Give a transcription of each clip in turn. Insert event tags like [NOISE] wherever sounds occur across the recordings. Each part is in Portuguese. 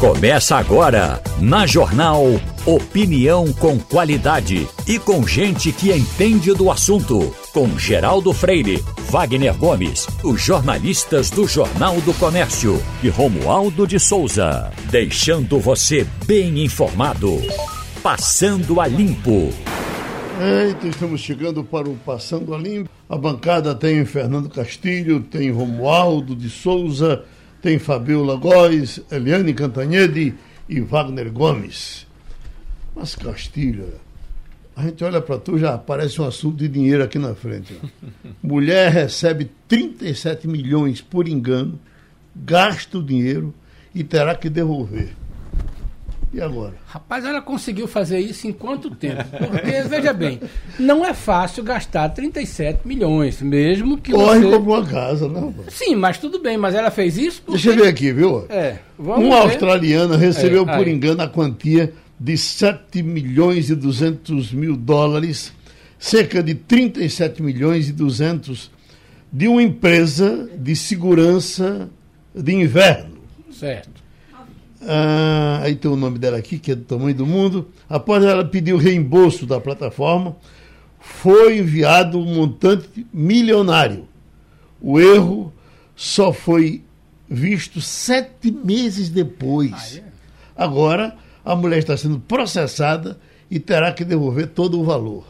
Começa agora, na Jornal Opinião com qualidade e com gente que entende do assunto. Com Geraldo Freire, Wagner Gomes, os jornalistas do Jornal do Comércio e Romualdo de Souza. Deixando você bem informado. Passando a Limpo. Eita, estamos chegando para o Passando a Limpo. A bancada tem Fernando Castilho, tem Romualdo de Souza tem Fabiola Góes, Eliane Cantanhede e Wagner Gomes. Mas Castilho, a gente olha para tu, já aparece um assunto de dinheiro aqui na frente. [LAUGHS] Mulher recebe 37 milhões por engano, gasta o dinheiro e terá que devolver. E agora? Rapaz, ela conseguiu fazer isso em quanto tempo? Porque, veja bem, não é fácil gastar 37 milhões, mesmo que Corre você... como uma casa, não? Sim, mas tudo bem, mas ela fez isso porque... Deixa eu ver aqui, viu? É, vamos Uma ver. australiana recebeu É, por engano a quantia de 7 milhões e 200 mil dólares, cerca de 37 milhões e 200 de uma empresa de segurança de inverno. Certo. Ah, aí tem o nome dela aqui, que é do tamanho do mundo. Após ela pedir o reembolso da plataforma, foi enviado um montante milionário. O erro só foi visto sete meses depois. Agora, a mulher está sendo processada e terá que devolver todo o valor.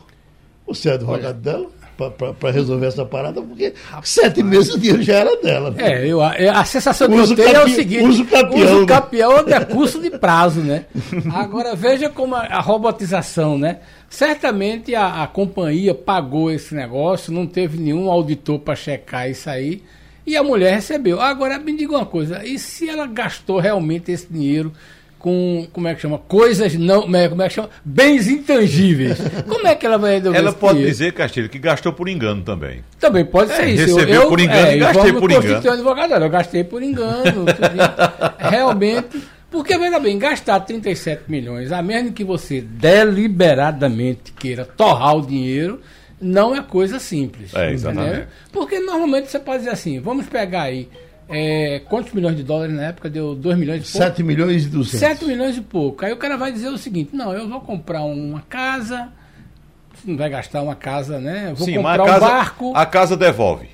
Você é advogado dela? Para resolver essa parada, porque sete meses o dinheiro já era dela. né? É, eu, a, a sensação que Usa eu tenho é o seguinte: usa o capião, usa o né? capião é decurso de prazo, né? Agora veja como a, a robotização, né? Certamente a, a companhia pagou esse negócio, não teve nenhum auditor para checar isso aí, e a mulher recebeu. Agora me diga uma coisa: e se ela gastou realmente esse dinheiro? Com, como é que chama? Coisas não. Como é como é que chama? Bens intangíveis. Como é que ela vai resolver Ela pode dinheiro? dizer, Castilho, que gastou por engano também. Também pode ser É, isso. recebeu por engano e gastei por engano. advogado, eu gastei por engano. [LAUGHS] Realmente. Porque, veja bem, gastar 37 milhões, a menos que você deliberadamente queira torrar o dinheiro, não é coisa simples. É, exatamente. entendeu? Porque normalmente você pode dizer assim, vamos pegar aí, é, quantos milhões de dólares na época? Deu 2 milhões de pouco? 7 milhões e 200. 7 milhões e pouco. Aí o cara vai dizer o seguinte: não, eu vou comprar uma casa, você não vai gastar uma casa, né? Eu vou Sim, comprar mas a um casa, barco. a casa devolve.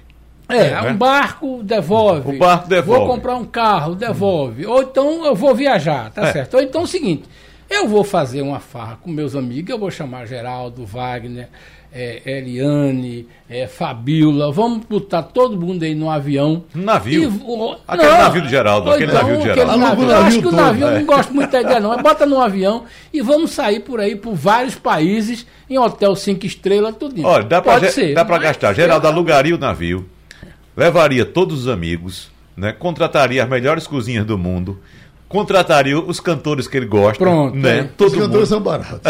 É, né? um barco devolve. O barco devolve. Vou comprar um carro, devolve. Ou então eu vou viajar, tá É. certo? Ou então é o seguinte: eu vou fazer uma farra com meus amigos, eu vou chamar Geraldo, Wagner, é, Eliane, é, Fabiola, vamos botar todo mundo aí no avião. No navio? E vo- Aquele navio do Geraldo, aquele então navio do aquele Geraldo. navio. Aluga o Eu acho navio que o todo, navio, eu é. não gosto muito da ideia, não. Mas bota no avião e vamos sair por aí, por vários países, em hotel cinco estrelas, tudo Olha, dá pra, Pode ge- ser. dá pra mas- gastar. Geraldo alugaria o navio, levaria todos os amigos, né? contrataria as melhores cozinhas do mundo, contrataria os cantores que ele gosta. Pronto, né? é. Os Todo cantores mundo. são baratos.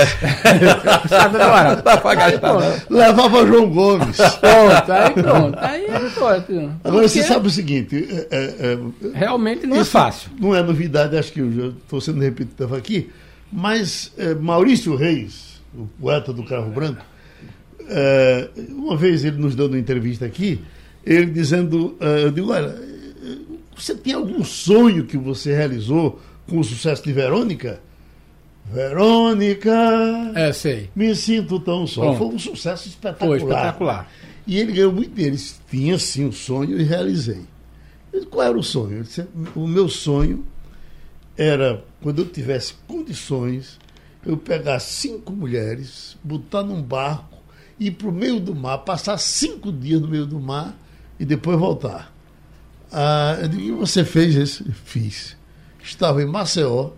Tá dando barato. Dá pra gastar. Pronto. Levava João Gomes. Pronto, aí pronto. Aí é forte. Agora você sabe o seguinte: é- é- é- Realmente não é fácil. Não é novidade, acho que eu já estou sendo repetitivo aqui, mas é, Maurício Reis, o poeta do Carro Branco, é, uma vez ele nos dando uma entrevista aqui, ele dizendo: é, eu digo, olha, é, você tem algum sonho que você realizou com o sucesso de Verônica? Verônica, É, sei. me sinto tão só. Pronto. Foi um sucesso espetacular. Foi espetacular. E ele ganhou muito dinheiro. Ele disse, tinha sim um sonho e realizei. Disse, Qual era o sonho? Ele disse, o meu sonho era, quando eu tivesse condições, eu pegar cinco mulheres, botar num barco, ir para o meio do mar, passar cinco dias no meio do mar e depois voltar. Ah, eu digo, e você fez isso? Fiz. Estava em Maceió,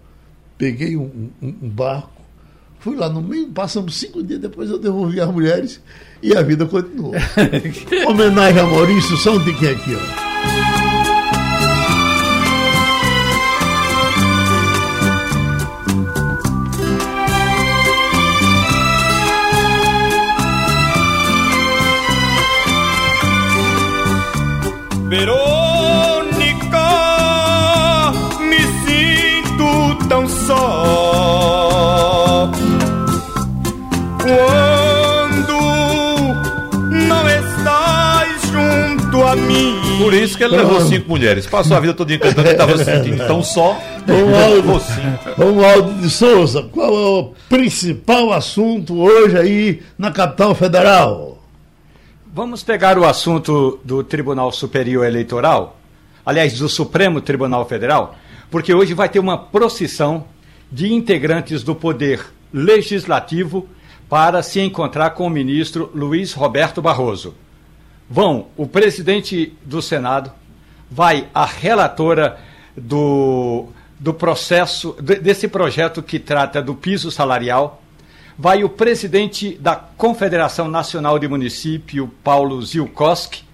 peguei um, um- um barco, fui lá no meio, passamos cinco dias, depois eu devolvi as mulheres e a vida continuou. [LAUGHS] Homenagem a Maurício, só um tiquinho aqui, ó. Verônica, Por isso que ele levou cinco mulheres. Passou a vida toda cantando e estava se sentindo tão só. Romualdo de Souza, qual é o principal assunto hoje aí na capital federal? Vamos pegar o assunto do Tribunal Superior Eleitoral, aliás, do Supremo Tribunal Federal, porque hoje vai ter uma procissão de integrantes do Poder Legislativo para se encontrar com o ministro Luiz Roberto Barroso. Vão o presidente do Senado, vai a relatora do, do processo, desse projeto que trata do piso salarial, vai o presidente da Confederação Nacional de Município, Paulo Zilkowski,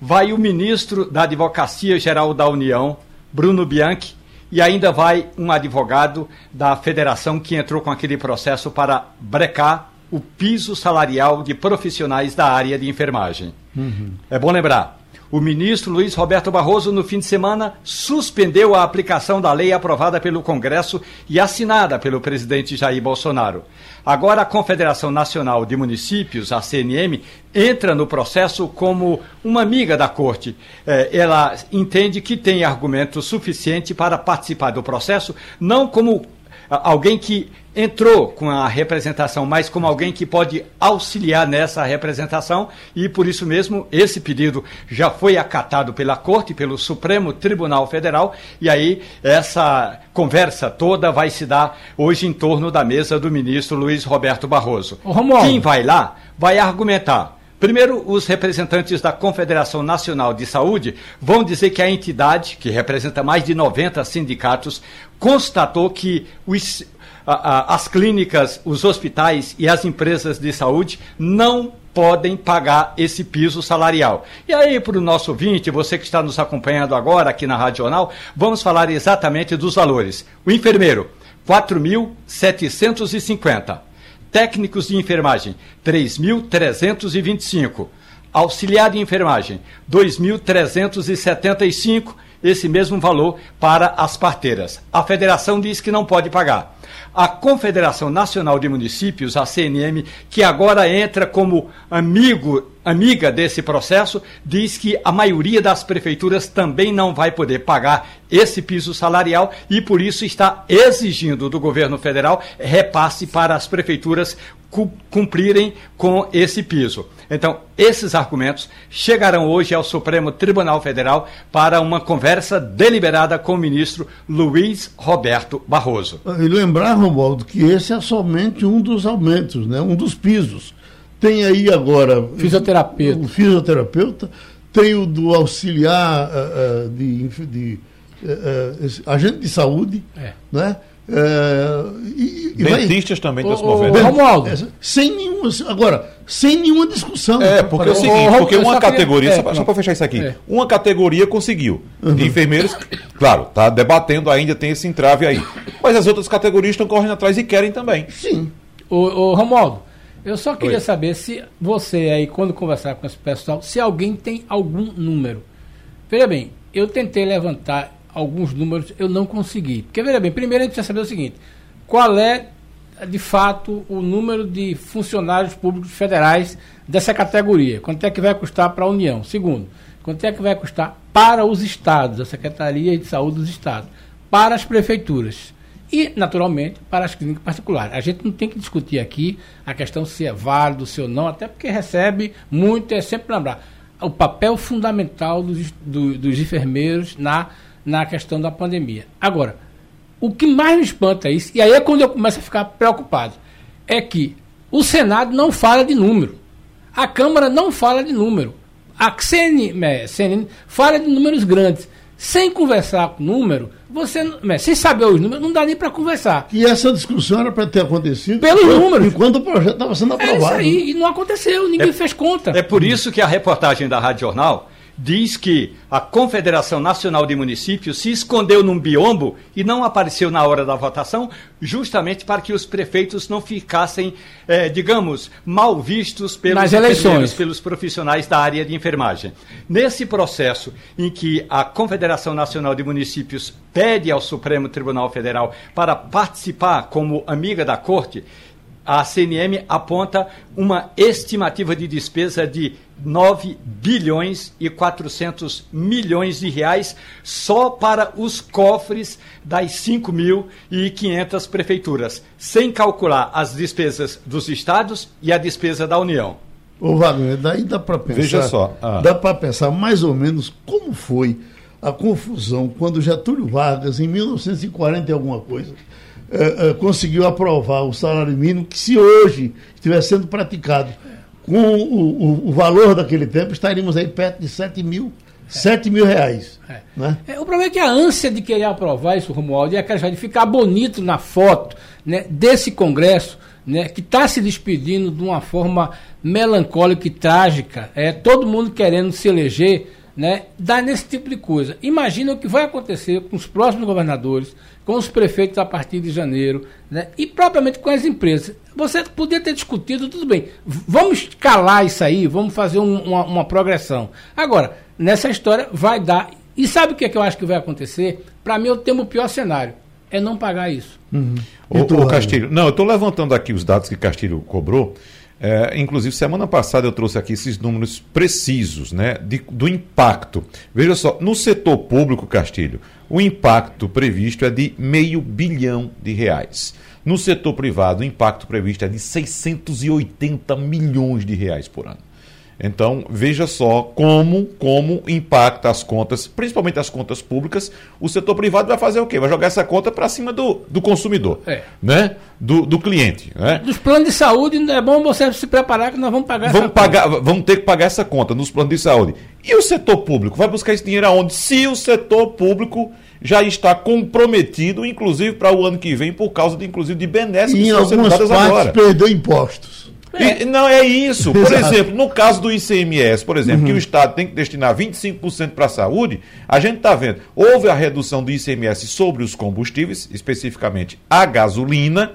vai o ministro da Advocacia Geral da União, Bruno Bianchi, e ainda vai um advogado da federação que entrou com aquele processo para brecar o piso salarial de profissionais da área de enfermagem. Uhum. É bom lembrar, o ministro Luiz Roberto Barroso, no fim de semana, suspendeu a aplicação da lei aprovada pelo Congresso e assinada pelo presidente Jair Bolsonaro. Agora, a Confederação Nacional de Municípios, a CNM, entra no processo como uma amiga da corte. É, ela entende que tem argumento suficiente para participar do processo, não como alguém que entrou com a representação, mas como alguém que pode auxiliar nessa representação, e por isso mesmo esse pedido já foi acatado pela Corte, pelo Supremo Tribunal Federal, e aí essa conversa toda vai se dar hoje em torno da mesa do ministro Luiz Roberto Barroso. Quem vai lá vai argumentar Primeiro, os representantes da Confederação Nacional de Saúde vão dizer que a entidade, que representa mais de 90 sindicatos, constatou que os, a, a, as clínicas, os hospitais e as empresas de saúde não podem pagar esse piso salarial. E aí, para o nosso ouvinte, você que está nos acompanhando agora aqui na Rádio Jornal, vamos falar exatamente dos valores. O enfermeiro, 4.750 técnicos de enfermagem, 3.325. Auxiliar de enfermagem, 2.375, esse mesmo valor para as parteiras. A federação diz que não pode pagar. A Confederação Nacional de Municípios, a CNM, que agora entra como amigo, amiga desse processo, diz que a maioria das prefeituras também não vai poder pagar esse piso salarial e por isso está exigindo do governo federal repasse para as prefeituras cumprirem com esse piso. Então, esses argumentos chegarão hoje ao Supremo Tribunal Federal para uma conversa deliberada com o ministro Luiz Roberto Barroso. E lembrar, Romualdo, que esse é somente um dos aumentos, né? um dos pisos. Tem aí agora. Fisioterapeuta. O fisioterapeuta, tem o do auxiliar uh, de, de uh, agente de saúde, é. né? É, e, Dentistas vai... também estão se movendo. Romualdo. É, sem nenhuma, agora, sem nenhuma discussão. É, porque é o seguinte, porque uma categoria, queria... só, para fechar isso aqui, é. uma categoria conseguiu. Uhum. Enfermeiros, claro, tá debatendo ainda, tem esse entrave aí. Mas as outras categorias estão correndo atrás e querem também. Sim. O, o Romualdo, eu só queria Oi. saber se você aí, quando conversar com esse pessoal, se alguém tem algum número. Veja bem, eu tentei levantar alguns números eu não consegui. Porque, veja bem, primeiro a gente precisa saber o seguinte: qual é, de fato, o número de funcionários públicos federais dessa categoria? Quanto é que vai custar para a União? Segundo, quanto é que vai custar para os estados, a Secretaria de Saúde dos Estados, para as prefeituras? E, naturalmente, para as clínicas particulares. A gente não tem que discutir aqui a questão se é válido, se ou não, até porque recebe muito, é sempre lembrar o papel fundamental dos, do, dos enfermeiros na na questão da pandemia. Agora, o que mais me espanta é isso, e aí é quando eu começo a ficar preocupado, é que o Senado não fala de número, a Câmara não fala de número, a CNN, CNN fala de números grandes. Sem conversar com número, você, sem saber os números, não dá nem para conversar. E essa discussão era para ter acontecido pelos números. Enquanto o projeto estava sendo aprovado. É isso aí, e não aconteceu, ninguém é, fez conta. É por isso que a reportagem da Rádio Jornal diz que a Confederação Nacional de Municípios se escondeu num biombo e não apareceu na hora da votação, justamente para que os prefeitos não ficassem, eh, digamos, mal vistos pelos, pelos profissionais da área de enfermagem. Nesse processo em que a Confederação Nacional de Municípios pede ao Supremo Tribunal Federal para participar como amiga da Corte, a CNM aponta uma estimativa de despesa de 9 bilhões e 400 milhões de reais só para os cofres das 5.500 prefeituras, sem calcular as despesas dos estados e a despesa da União. Ô Wagner, daí dá para pensar. Veja só. Ah. Dá para pensar mais ou menos como foi a confusão quando Getúlio Vargas, em 1940 e alguma coisa, eh, eh, conseguiu aprovar o salário mínimo, que se hoje estiver sendo praticado com o, o, o, valor daquele tempo, estaríamos aí perto de 7 mil, 7 mil reais. É. Né? É, o problema é que a ânsia de querer aprovar isso, Romualdo, é aquela de ficar bonito na foto né, desse Congresso, né, que está se despedindo de uma forma melancólica e trágica, é, todo mundo querendo se eleger, né, dá nesse tipo de coisa. Imagina o que vai acontecer com os próximos governadores, com os prefeitos a partir de janeiro, né, e propriamente com as empresas. Você podia ter discutido, tudo bem, vamos calar isso aí, vamos fazer um, uma, uma, progressão. Agora, nessa história vai dar. E sabe o que, é que eu acho que vai acontecer? Para mim, eu tenho o pior cenário é não pagar isso. Uhum. O Castilho, não, eu estou levantando aqui os dados que Castilho cobrou. É, inclusive, semana passada eu trouxe aqui esses números precisos né, de, do impacto. Veja só, no setor público, Castilho, o impacto previsto é de meio bilhão de reais. No setor privado, o impacto previsto é de 680 milhões de reais por ano. Então, veja só como, como impacta as contas, principalmente as contas públicas. O setor privado vai fazer o quê? Vai jogar essa conta para cima do, do consumidor, é. né? do, do cliente. Né? Dos planos de saúde, é bom você se preparar que nós vamos pagar vamos essa pagar, conta. Vamos ter que pagar essa conta nos planos de saúde. E o setor público? Vai buscar esse dinheiro aonde? Se o setor público já está comprometido, inclusive para o ano que vem, por causa, de, inclusive, de benesses que estão sendo dadas agora. perdeu impostos. É. E, não, é isso. Por exemplo, no caso do ICMS, por exemplo, uhum. que o Estado tem que destinar 25% para a saúde, a gente está vendo, houve a redução do ICMS sobre os combustíveis, especificamente a gasolina,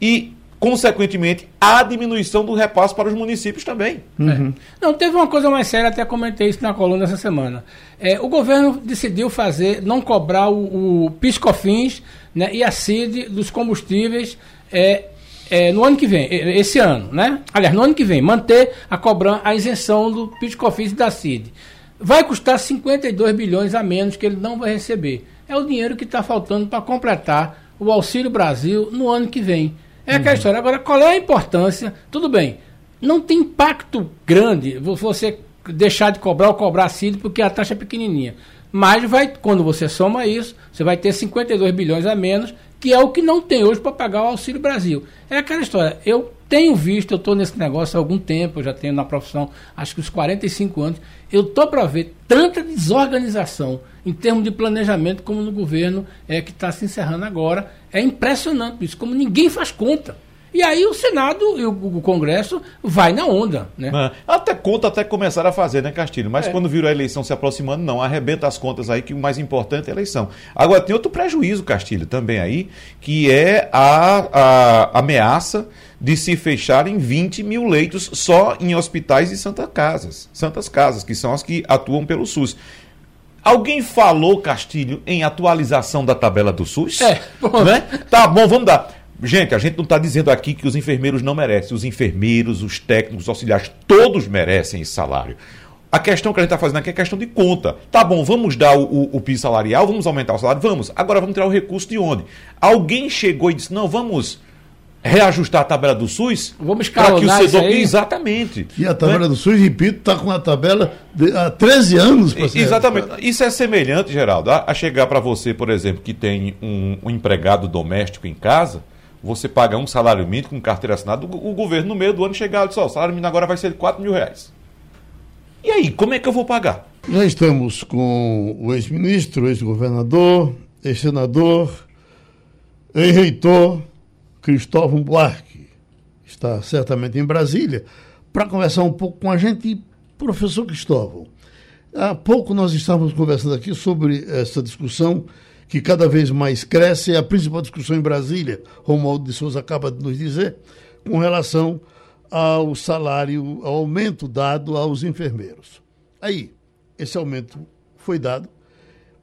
e, consequentemente, a diminuição do repasse para os municípios também. Uhum. É. Não, teve uma coisa mais séria, até comentei isso na coluna essa semana. É, o governo decidiu fazer, não cobrar o, o PiscoFins né, e a CID dos combustíveis é, é, no ano que vem, esse ano, né? Aliás, no ano que vem, manter a cobrança, a isenção do PIS/COFINS e da CID. Vai custar 52 bilhões a menos que ele não vai receber. É o dinheiro que está faltando para completar o Auxílio Brasil no ano que vem. É aquela uhum. história. Agora, qual é a importância? Tudo bem, não tem impacto grande você deixar de cobrar ou cobrar a CID porque a taxa é pequenininha. Mas vai, quando você soma isso, você vai ter 52 bilhões a menos que é o que não tem hoje para pagar o Auxílio Brasil. É aquela história. Eu tenho visto, eu estou nesse negócio há algum tempo, eu já tenho na profissão acho que uns 45 anos, eu estou para ver tanta desorganização em termos de planejamento como no governo é, que está se encerrando agora. É impressionante isso, como ninguém faz conta. E aí o Senado e o, Congresso vai na onda, né? É, até conta até começaram a fazer, né, Castilho? Mas é. quando virou a eleição se aproximando, não, arrebenta as contas aí, que o mais importante é a eleição. Agora, tem outro prejuízo, Castilho, também aí, que é a, a ameaça de se fecharem 20 mil leitos só em hospitais e santas casas, santas casas, que são as que atuam pelo SUS. Alguém falou, Castilho, em atualização da tabela do SUS? É, bom. Né? Tá bom, vamos dar. Gente, a gente não está dizendo aqui que os enfermeiros não merecem. Os enfermeiros, os técnicos, os auxiliares, todos merecem esse salário. A questão que a gente está fazendo aqui é questão de conta. Tá bom, vamos dar o, o, o piso salarial, vamos aumentar o salário? Vamos. Agora vamos tirar o recurso de onde? Alguém chegou e disse: não, vamos reajustar a tabela do SUS? Vamos escalonar isso aí? Exatamente. E a tabela né? do SUS, repito, está com a tabela de, há 13 anos. Exatamente. Isso é semelhante, Geraldo, a, a chegar para você, por exemplo, que tem um, um empregado doméstico em casa você paga um salário mínimo com carteira assinada, o, governo no meio do ano chegar e diz, ó, o salário mínimo agora vai ser de 4 mil reais. E aí, como é que eu vou pagar? Nós estamos com o ex-ministro, ex-governador, ex-senador, ex-reitor Cristóvão Buarque. Está certamente em Brasília para conversar um pouco com a gente. Professor Cristóvão, há pouco nós estávamos conversando aqui sobre essa discussão que cada vez mais cresce, é a principal discussão em Brasília, Romualdo de Souza acaba de nos dizer, com relação ao salário, ao aumento dado aos enfermeiros. Aí, esse aumento foi dado,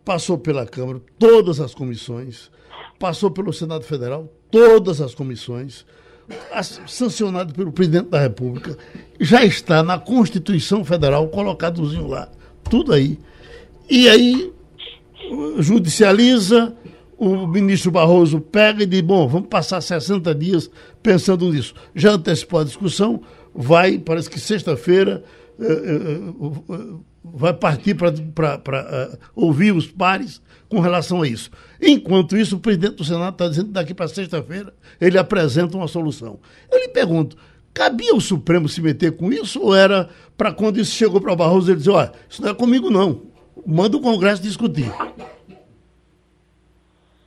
passou pela Câmara, todas as comissões, passou pelo Senado Federal, todas as comissões. sancionado pelo presidente da República, já está na Constituição Federal, colocadozinho lá, tudo aí. E aí judicializa, o ministro Barroso pega e diz: bom, vamos passar 60 dias pensando nisso. Já antecipou a discussão, vai, parece que sexta-feira, eh, eh, eh, vai partir para ouvir os pares com relação a isso. Enquanto isso, o presidente do Senado está dizendo que daqui para sexta-feira ele apresenta uma solução. Eu lhe pergunto, cabia o Supremo se meter com isso ou era para quando isso chegou para Barroso ele dizer, olha, isso não é comigo não, manda o Congresso discutir.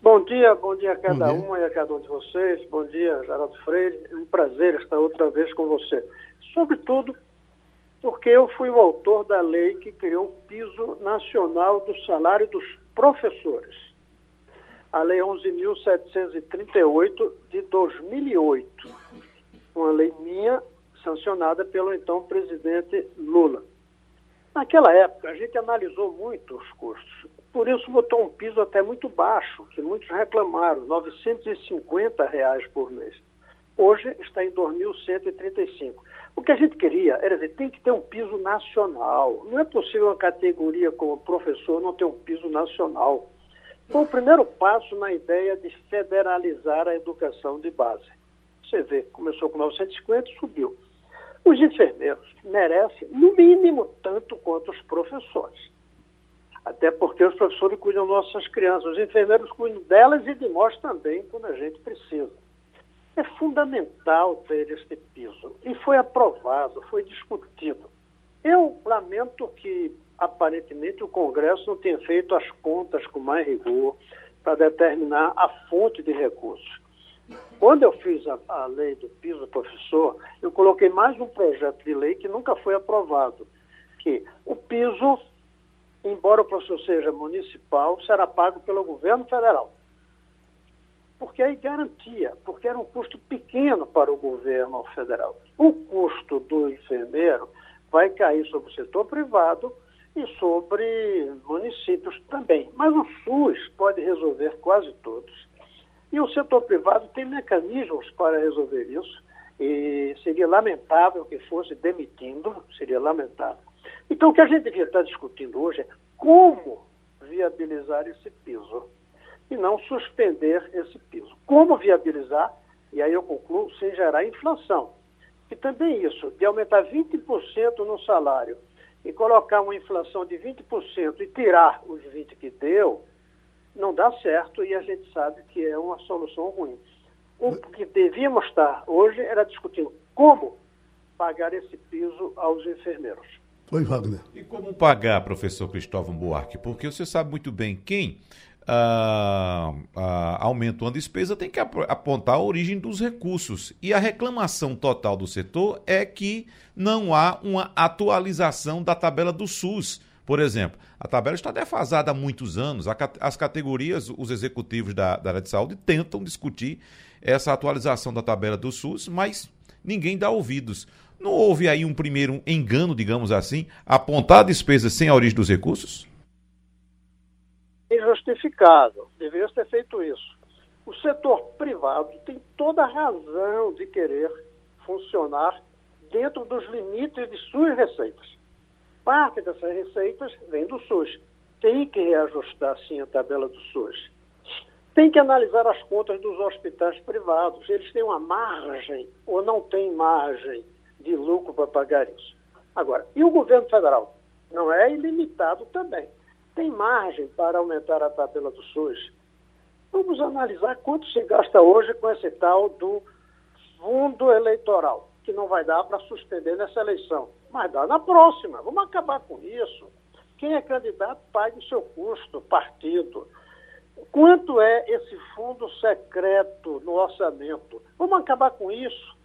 Bom dia, bom dia a cada um e a cada um de vocês. Bom dia, Geraldo Freire. É um prazer estar outra vez com você. Sobretudo porque eu fui o autor da lei que criou o piso nacional do salário dos professores. A Lei 11.738 de 2008. Uma lei minha, sancionada pelo então presidente Lula. Naquela época, a gente analisou muito os custos. Por isso, botou um piso até muito baixo, que muitos reclamaram, 950 reais por mês. Hoje está em 2.135. O que a gente queria era dizer, tem que ter um piso nacional. Não é possível uma categoria como professor não ter um piso nacional. Foi o primeiro passo na ideia de federalizar a educação de base. Você vê, começou com 950 e subiu. Os enfermeiros merecem, no mínimo, tanto quanto os professores. Até porque os professores cuidam nossas crianças, os enfermeiros cuidam delas e de nós também, quando a gente precisa. É fundamental ter este piso. E foi aprovado, foi discutido. Eu lamento que, aparentemente, o Congresso não tenha feito as contas com mais rigor para determinar a fonte de recursos. Quando eu fiz a, a lei do piso professor, eu coloquei mais um projeto de lei que nunca foi aprovado, que o piso embora o professor seja municipal, será pago pelo governo federal. Porque aí garantia, porque era um custo pequeno para o governo federal. O custo do enfermeiro vai cair sobre o setor privado e sobre municípios também. Mas o SUS pode resolver quase todos. E o setor privado tem mecanismos para resolver isso. E seria lamentável que fosse demitindo, seria lamentável. Então, o que a gente devia estar discutindo hoje é como viabilizar esse piso e não suspender esse piso. Como viabilizar, e aí eu concluo, sem gerar inflação. E também isso, de aumentar 20% no salário e colocar uma inflação de 20% e tirar os 20% que deu, não dá certo e a gente sabe que é uma solução ruim. O que devíamos estar hoje era discutindo como pagar esse piso aos enfermeiros. Oi, Wagner. E como pagar, professor Cristóvão Buarque? Porque você sabe muito bem quem ah, ah, aumenta uma despesa tem que apontar a origem dos recursos. E a reclamação total do setor é que não há uma atualização da tabela do SUS. Por exemplo, a tabela está defasada há muitos anos. As categorias, os executivos da, da área de saúde tentam discutir essa atualização da tabela do SUS, mas ninguém dá ouvidos. Não houve aí um primeiro engano, digamos assim, apontar despesas sem a origem dos recursos? Injustificado. Deveria ter feito isso. O setor privado tem toda a razão de querer funcionar dentro dos limites de suas receitas. Parte dessas receitas vem do SUS. Tem que reajustar, sim, a tabela do SUS. Tem que analisar as contas dos hospitais privados. Eles têm uma margem ou não têm margem de lucro para pagar isso. Agora, e o governo federal? Não é ilimitado também. Tem margem para aumentar a tabela do SUS. Vamos analisar quanto se gasta hoje com esse tal do fundo eleitoral, que não vai dar para suspender nessa eleição, mas dá na próxima. Vamos acabar com isso. Quem é candidato pague o seu custo, partido. Quanto é esse fundo secreto no orçamento? Vamos acabar com isso.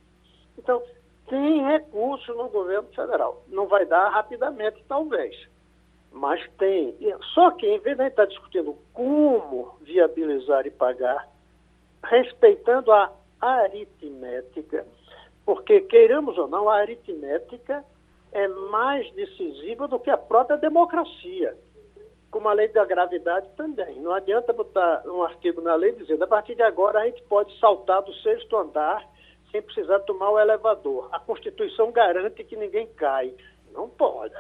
Então, tem recurso no governo federal. Não vai dar rapidamente, talvez, mas tem. Só que, em vez de estar discutindo como viabilizar e pagar, respeitando a aritmética, porque, queiramos ou não, a aritmética é mais decisiva do que a própria democracia, como a lei da gravidade também. Não adianta botar um artigo na lei dizendo a partir de agora a gente pode saltar do sexto andar sem precisar tomar o elevador. A Constituição garante que ninguém cai. Não pode.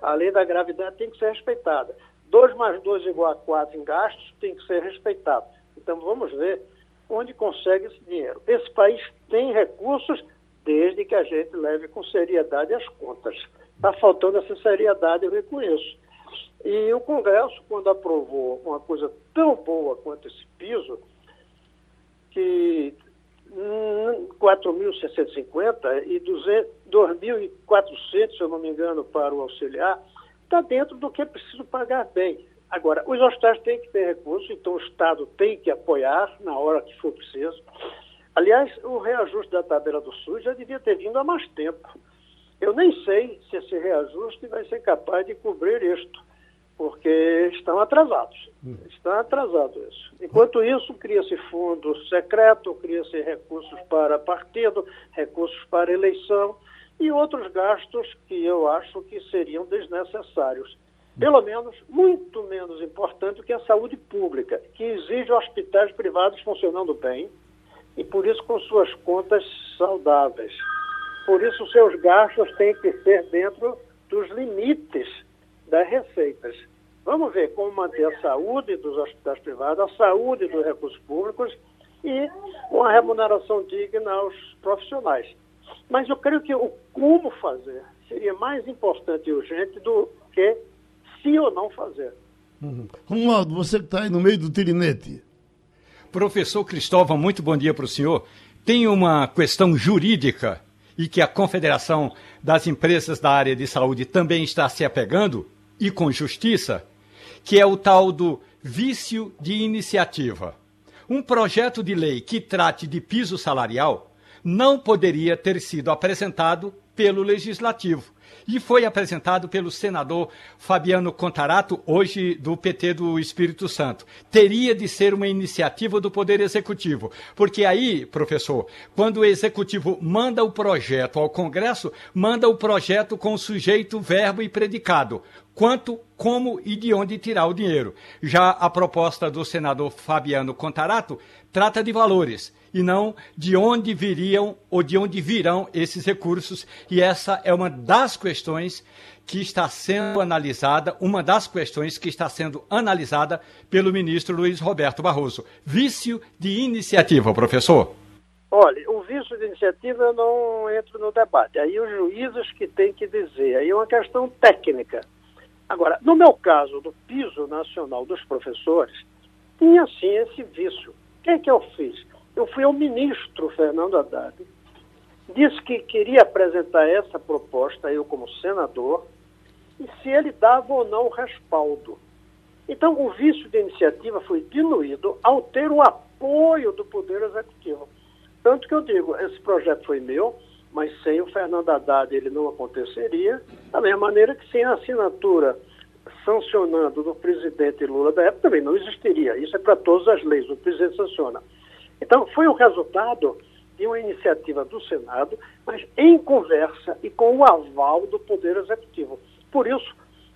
A lei da gravidade tem que ser respeitada. 2 mais 2 igual a 4 em gastos tem que ser respeitado. Então vamos ver onde consegue esse dinheiro. Esse país tem recursos desde que a gente leve com seriedade as contas. Está faltando essa seriedade, eu reconheço. E o Congresso, quando aprovou uma coisa tão boa quanto esse piso, que 4.650 e 2.400, se eu não me engano, para o auxiliar, está dentro do que é preciso pagar bem. Agora, os hospitais têm que ter recursos, então o Estado tem que apoiar na hora que for preciso. Aliás, o reajuste da tabela do SUS já devia ter vindo há mais tempo. Eu nem sei se esse reajuste vai ser capaz de cobrir isto, porque estão atrasados. Estão atrasados isso. Enquanto isso, cria-se fundo secreto, cria-se recursos para partido, recursos para eleição e outros gastos que eu acho que seriam desnecessários. Pelo menos, muito menos importante do que a saúde pública, que exige hospitais privados funcionando bem e, por isso, com suas contas saudáveis. Por isso, seus gastos têm que ser dentro dos limites das receitas. Vamos ver como manter a saúde dos hospitais privados, a saúde dos recursos públicos e uma remuneração digna aos profissionais. Mas eu creio que o como fazer seria mais importante e urgente do que se ou não fazer. Uhum. Romualdo, você que está aí no meio do tirinete. Professor Cristóvão, muito bom dia para o senhor. Tem uma questão jurídica e que a Confederação das Empresas da Área de Saúde também está se apegando, e com justiça, que é o tal do vício de iniciativa. Um projeto de lei que trate de piso salarial não poderia ter sido apresentado pelo Legislativo e foi apresentado pelo senador Fabiano Contarato, hoje do PT do Espírito Santo. Teria de ser uma iniciativa do Poder Executivo, porque aí, professor, quando o Executivo manda o projeto ao Congresso, manda o projeto com sujeito, verbo e predicado quanto, como e de onde tirar o dinheiro. Já a proposta do senador Fabiano Contarato trata de valores e não de onde viriam ou de onde virão esses recursos. E essa é uma das questões que está sendo analisada, uma das questões que está sendo analisada pelo ministro Luiz Roberto Barroso. Vício de iniciativa, professor. Olha, o vício de iniciativa eu não entro no debate. Aí os juízes que têm que dizer. Aí é uma questão técnica. Agora, no meu caso, do piso nacional dos professores, tinha sim esse vício. O que, é que eu fiz? Eu fui ao ministro Fernando Haddad, disse que queria apresentar essa proposta, eu como senador, e se ele dava ou não respaldo. Então, o vício de iniciativa foi diluído ao ter o apoio do Poder Executivo. Tanto que eu digo, esse projeto foi meu, mas sem o Fernando Haddad ele não aconteceria, da mesma maneira que sem a assinatura sancionando do presidente Lula da época também não existiria. Isso é para todas as leis, o presidente sanciona. Então, foi o resultado de uma iniciativa do Senado, mas em conversa e com o aval do Poder Executivo. Por isso,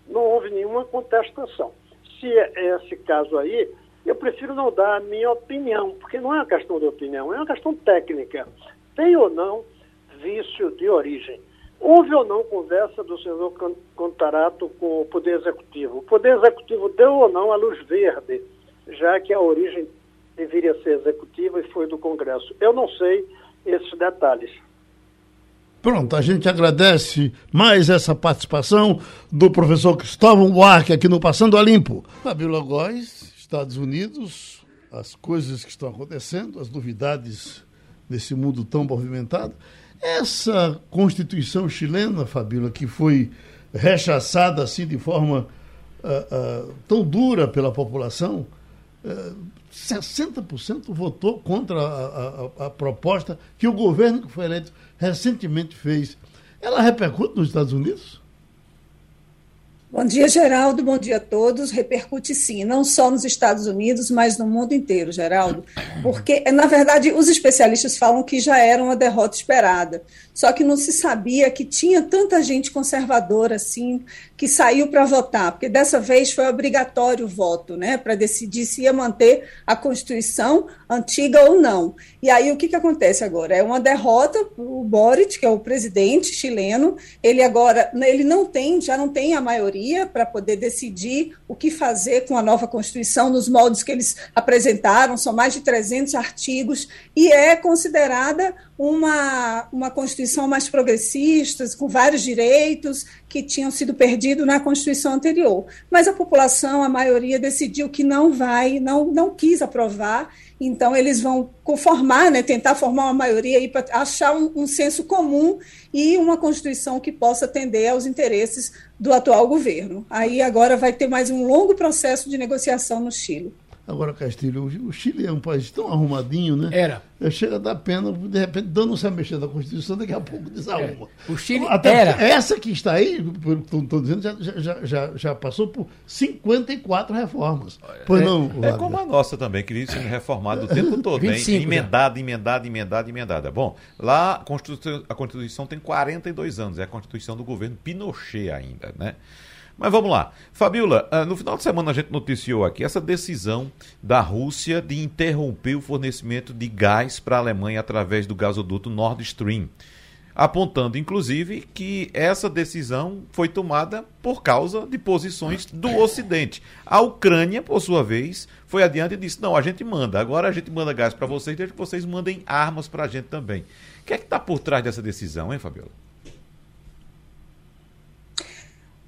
não houve nenhuma contestação. Se é esse caso aí, eu prefiro não dar a minha opinião, porque não é uma questão de opinião, é uma questão técnica. Tem ou não vício de origem? Houve ou não conversa do senhor Contarato com o Poder Executivo? O Poder Executivo deu ou não a luz verde, já que a origem deveria ser executiva e foi do Congresso. Eu não sei esses detalhes. Pronto, a gente agradece mais essa participação do professor Cristóvão Buarque aqui no Passando a Limpo. Fabíola Góes, Estados Unidos, as coisas que estão acontecendo, as novidades nesse mundo tão movimentado. Essa Constituição chilena, Fabíola, que foi rechaçada assim de forma uh, uh, tão dura pela população, uh, 60% votou contra a, a, a, proposta que o governo que foi eleito recentemente fez. Ela repercute nos Estados Unidos? Bom dia, Geraldo. Bom dia a todos. Repercute sim, não só nos Estados Unidos, mas no mundo inteiro, Geraldo. Porque, na verdade, os especialistas falam que já era uma derrota esperada. Só que não se sabia que tinha tanta gente conservadora assim que saiu para votar, porque dessa vez foi obrigatório o voto, né, para decidir se ia manter a Constituição antiga ou não. E aí o que, que acontece agora? É uma derrota o Boric, que é o presidente chileno, ele agora ele não tem, já não tem a maioria para poder decidir o que fazer com a nova Constituição nos moldes que eles apresentaram, são mais de 300 artigos e é considerada uma, uma Constituição mais progressista, com vários direitos que tinham sido perdidos na Constituição anterior. Mas a população, a maioria, decidiu que não vai, não, não quis aprovar, então eles vão conformar, né, tentar formar uma maioria para achar um, um senso comum e uma Constituição que possa atender aos interesses do atual governo. Aí agora vai ter mais um longo processo de negociação no Chile. Agora, Castilho, o Chile é um país tão arrumadinho, né? Era. Chega a dar pena, de repente, dando se mexer na Constituição, daqui a pouco desarruma. É. O Chile Até era. Essa que está aí, estou dizendo, já, já, já, já, passou por 54 reformas. Pois é, não, É como a nossa também, que vive sendo reformada o tempo [LAUGHS] todo, né? 25 já. Emendada, emendada, emendada, emendada. Bom, lá a Constituição, a Constituição tem 42 anos, é a Constituição do governo Pinochet ainda, né? Mas vamos lá. Fabiola, ah, no final de semana a gente noticiou aqui essa decisão da Rússia de interromper o fornecimento de gás para a Alemanha através do gasoduto Nord Stream. Apontando, inclusive, que essa decisão foi tomada por causa de posições do Ocidente. A Ucrânia, por sua vez, foi adiante e disse: não, a gente manda, agora a gente manda gás para vocês, desde que vocês mandem armas para a gente também. O que é que está por trás dessa decisão, hein, Fabiola?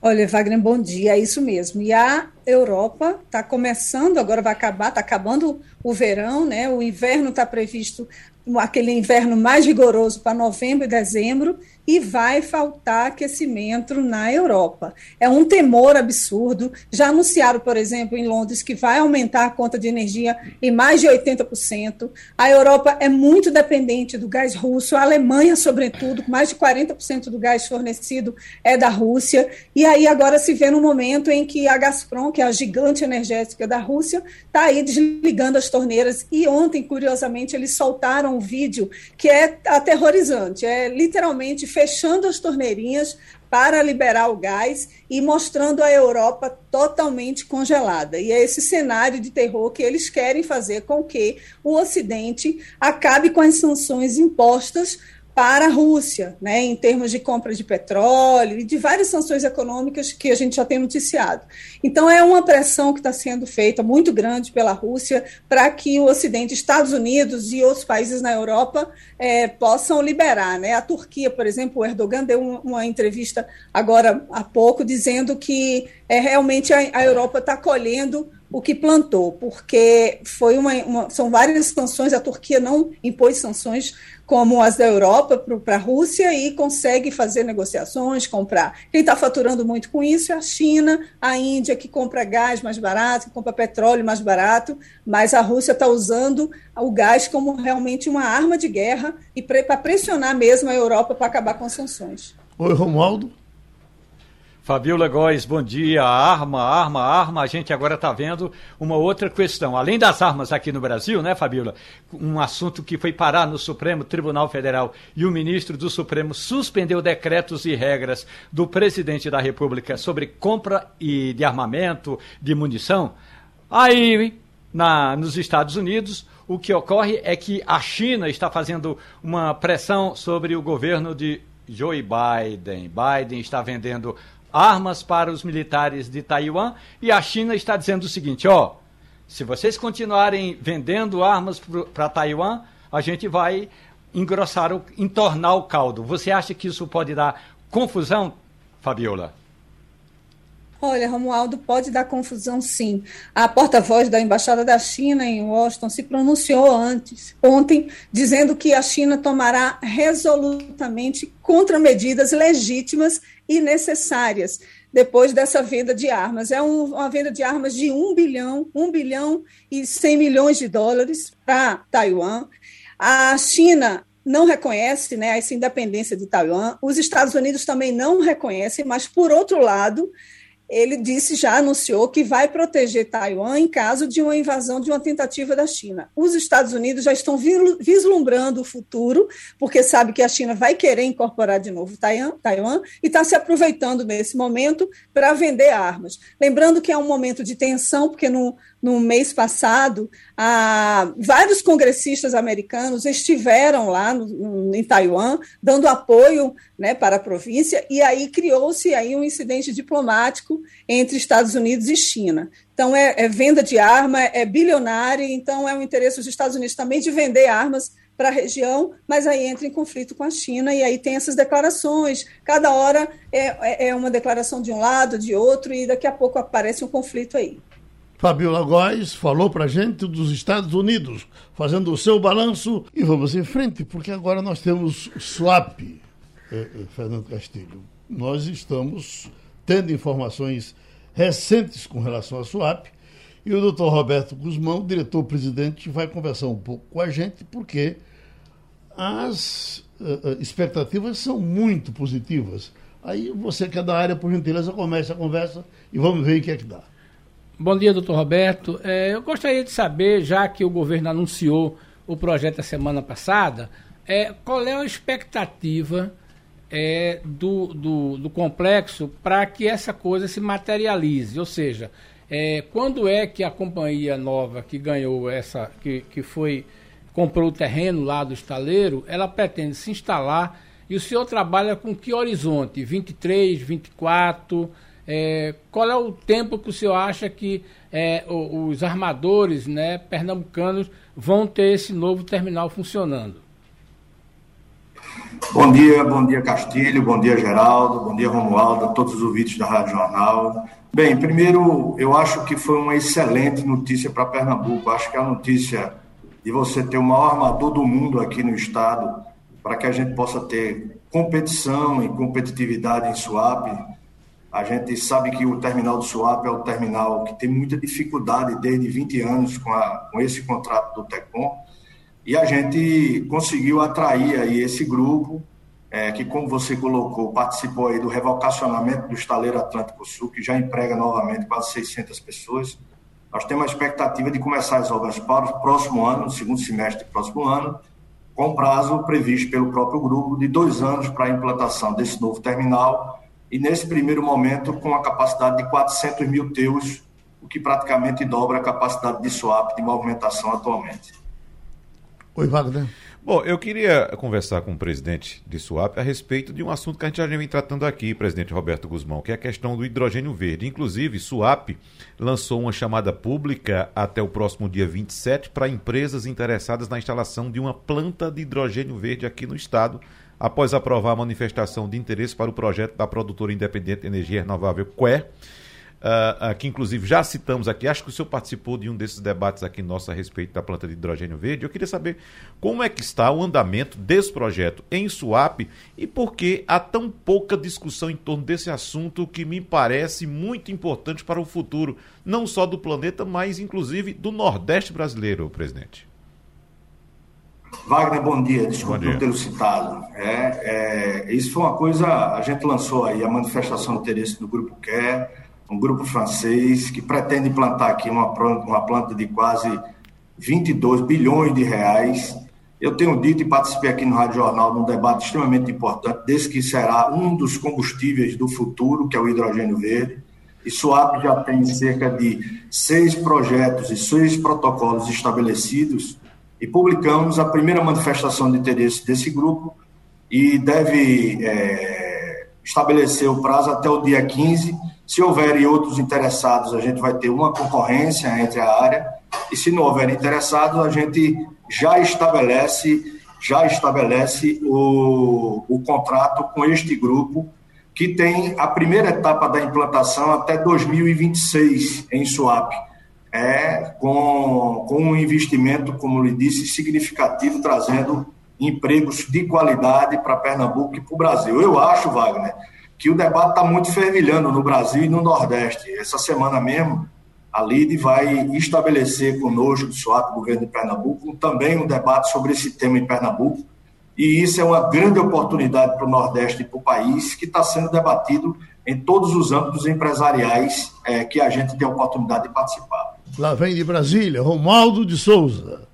Olha, Wagner, bom dia, é isso mesmo. E a Europa está começando, agora vai acabar, está acabando o verão, né? O inverno está previsto, aquele inverno mais rigoroso para novembro e dezembro, e vai faltar aquecimento na Europa. É um temor absurdo. Já anunciaram, por exemplo, em Londres, que vai aumentar a conta de energia em mais de 80%. A Europa é muito dependente do gás russo, a Alemanha, sobretudo, mais de 40% do gás fornecido é da Rússia. E aí agora se vê no momento em que a Gazprom, que é a gigante energética da Rússia, está aí desligando as torneiras. E ontem, curiosamente, eles soltaram um vídeo que é aterrorizante. É literalmente fechando as torneirinhas para liberar o gás e mostrando a Europa totalmente congelada. E é esse cenário de terror que eles querem fazer com que o Ocidente acabe com as sanções impostas para a Rússia, né, em termos de compra de petróleo e de várias sanções econômicas que a gente já tem noticiado. Então, é uma pressão que está sendo feita muito grande pela Rússia para que o Ocidente, Estados Unidos e outros países na Europa é, possam liberar. Né? A Turquia, por exemplo, o Erdogan deu uma, entrevista agora há pouco dizendo que é, realmente a, a Europa está colhendo o que plantou, porque foi uma, uma, são várias sanções, a Turquia não impôs sanções como as da Europa para a Rússia e consegue fazer negociações, comprar. Quem está faturando muito com isso é a China, a Índia, que compra gás mais barato, que compra petróleo mais barato, mas a Rússia está usando o gás como realmente uma arma de guerra e para pressionar mesmo a Europa para acabar com as sanções. Oi, Romualdo. Fabiola Góes, bom dia. Arma, arma, arma. A gente agora está vendo uma outra questão. Além das armas aqui no Brasil, né, Fabiola? Um assunto que foi parar no Supremo Tribunal Federal e o ministro do Supremo suspendeu decretos e regras do presidente da República sobre compra e de armamento, de munição. Aí, na, nos Estados Unidos, o que ocorre é que a China está fazendo uma pressão sobre o governo de Joe Biden. Biden está vendendo armas para os militares de Taiwan e a China está dizendo o seguinte: ó, se vocês continuarem vendendo armas para Taiwan, a gente vai engrossar, o, entornar o caldo. Você acha que isso pode dar confusão, Fabiola? Olha, Romualdo, pode dar confusão sim. A porta-voz da Embaixada da China em Washington se pronunciou antes, ontem, dizendo que a China tomará resolutamente contramedidas legítimas e necessárias depois dessa venda de armas. É um, uma venda de armas de 1 bilhão, 1 bilhão e 100 milhões de dólares para Taiwan. A China não reconhece né, essa independência de Taiwan, os Estados Unidos também não reconhecem, mas, por outro lado, ele disse, já anunciou que vai proteger Taiwan em caso de uma invasão, de uma tentativa da China. Os Estados Unidos já estão vislumbrando o futuro, porque sabe que a China vai querer incorporar de novo Taiwan, Taiwan e está se aproveitando nesse momento para vender armas. Lembrando que é um momento de tensão, porque no, no mês passado, ah, vários congressistas americanos estiveram lá no, no, em Taiwan, dando apoio né, para a província, e aí criou-se aí um incidente diplomático entre Estados Unidos e China. Então, é, é venda de arma, é bilionária, então é o interesse dos Estados Unidos também de vender armas para a região, mas aí entra em conflito com a China, e aí tem essas declarações. Cada hora é, é, é uma declaração de um lado, de outro, e daqui a pouco aparece um conflito aí. Fabiola Góes falou para a gente dos Estados Unidos, fazendo o seu balanço, e vamos em frente, porque agora nós temos swap, eh, eh, Fernando Castilho. Nós estamos tendo informações recentes com relação à SWAP, e o doutor Roberto Guzmão, diretor-presidente, vai conversar um pouco com a gente, porque as uh, expectativas são muito positivas. Aí você que é da área, por gentileza, comece a conversa e vamos ver o que é que dá. Bom dia, doutor Roberto. É, eu gostaria de saber, já que o governo anunciou o projeto a semana passada, é, qual é a expectativa é, do, do, do, complexo para que essa coisa se materialize? Ou seja, é, quando é que a companhia nova que ganhou essa, que, que foi, comprou o terreno lá do estaleiro, ela pretende se instalar e o senhor trabalha com que horizonte? 23, 24? É, qual é o tempo que o senhor acha que é, os armadores né, pernambucanos vão ter esse novo terminal funcionando? Bom dia, bom dia Castilho, bom dia Geraldo, bom dia Romualdo, a todos os ouvintes da Rádio Jornal. Bem, primeiro, eu acho que foi uma excelente notícia para Pernambuco. Acho que é a notícia de você ter o maior armador do mundo aqui no estado, para que a gente possa ter competição e competitividade em swap. A gente sabe que o terminal do swap é o terminal que tem muita dificuldade desde 20 anos com, a, com esse contrato do TECOM e a gente conseguiu atrair aí esse grupo, é, que, como você colocou, participou aí do revocacionamento do estaleiro Atlântico Sul, que já emprega novamente quase 600 pessoas. Nós temos a expectativa de começar as obras para o próximo ano, no segundo semestre do próximo ano, com prazo previsto pelo próprio grupo de dois anos para a implantação desse novo terminal e, nesse primeiro momento, com a capacidade de 400 mil teus, o que praticamente dobra a capacidade de swap de movimentação atualmente. Oi, Wagner. Bom, eu queria conversar com o presidente de SUAP a respeito de um assunto que a gente já vem tratando aqui, presidente Roberto Guzmão, que é a questão do hidrogênio verde. Inclusive, SUAP lançou uma chamada pública até o próximo dia 27 para empresas interessadas na instalação de uma planta de hidrogênio verde aqui no estado, após aprovar a manifestação de interesse para o projeto da produtora independente de energia renovável QUER uh, uh, que inclusive já citamos aqui. Acho que o senhor participou de um desses debates aqui nosso a respeito da planta de hidrogênio verde. Eu queria saber como é que está o andamento desse projeto em Suape e por que há tão pouca discussão em torno desse assunto que me parece muito importante para o futuro, não só do planeta, mas inclusive do Nordeste brasileiro, presidente. Wagner, bom dia. Desculpa bom dia. por tê-lo citado. É, é, isso foi uma coisa, a gente lançou aí a manifestação de interesse do Grupo Quer, um grupo francês que pretende implantar aqui uma planta, uma planta de quase 22 bilhões de reais. Eu tenho dito e participei aqui no Rádio Jornal de um debate extremamente importante, desse que será um dos combustíveis do futuro, que é o hidrogênio verde. E SUAP já tem cerca de seis projetos e seis protocolos estabelecidos e publicamos a primeira manifestação de interesse desse grupo e deve é, estabelecer o prazo até o dia 15 se houverem outros interessados, a gente vai ter uma concorrência entre a área, e se não houver interessados, a gente já estabelece já estabelece o, o contrato com este grupo, que tem a primeira etapa da implantação até 2026 em Suape, é, com, com um investimento, como lhe disse, significativo, trazendo empregos de qualidade para Pernambuco e para o Brasil. Eu acho, Wagner, que o debate está muito fervilhando no Brasil e no Nordeste. Essa semana mesmo, a LIDE vai estabelecer conosco, do SWAP, governo de Pernambuco, também um debate sobre esse tema em Pernambuco. E isso é uma grande oportunidade para o Nordeste e para o país, que está sendo debatido em todos os âmbitos empresariais é, que a gente tem a oportunidade de participar. Lá vem de Brasília, Romaldo de Souza.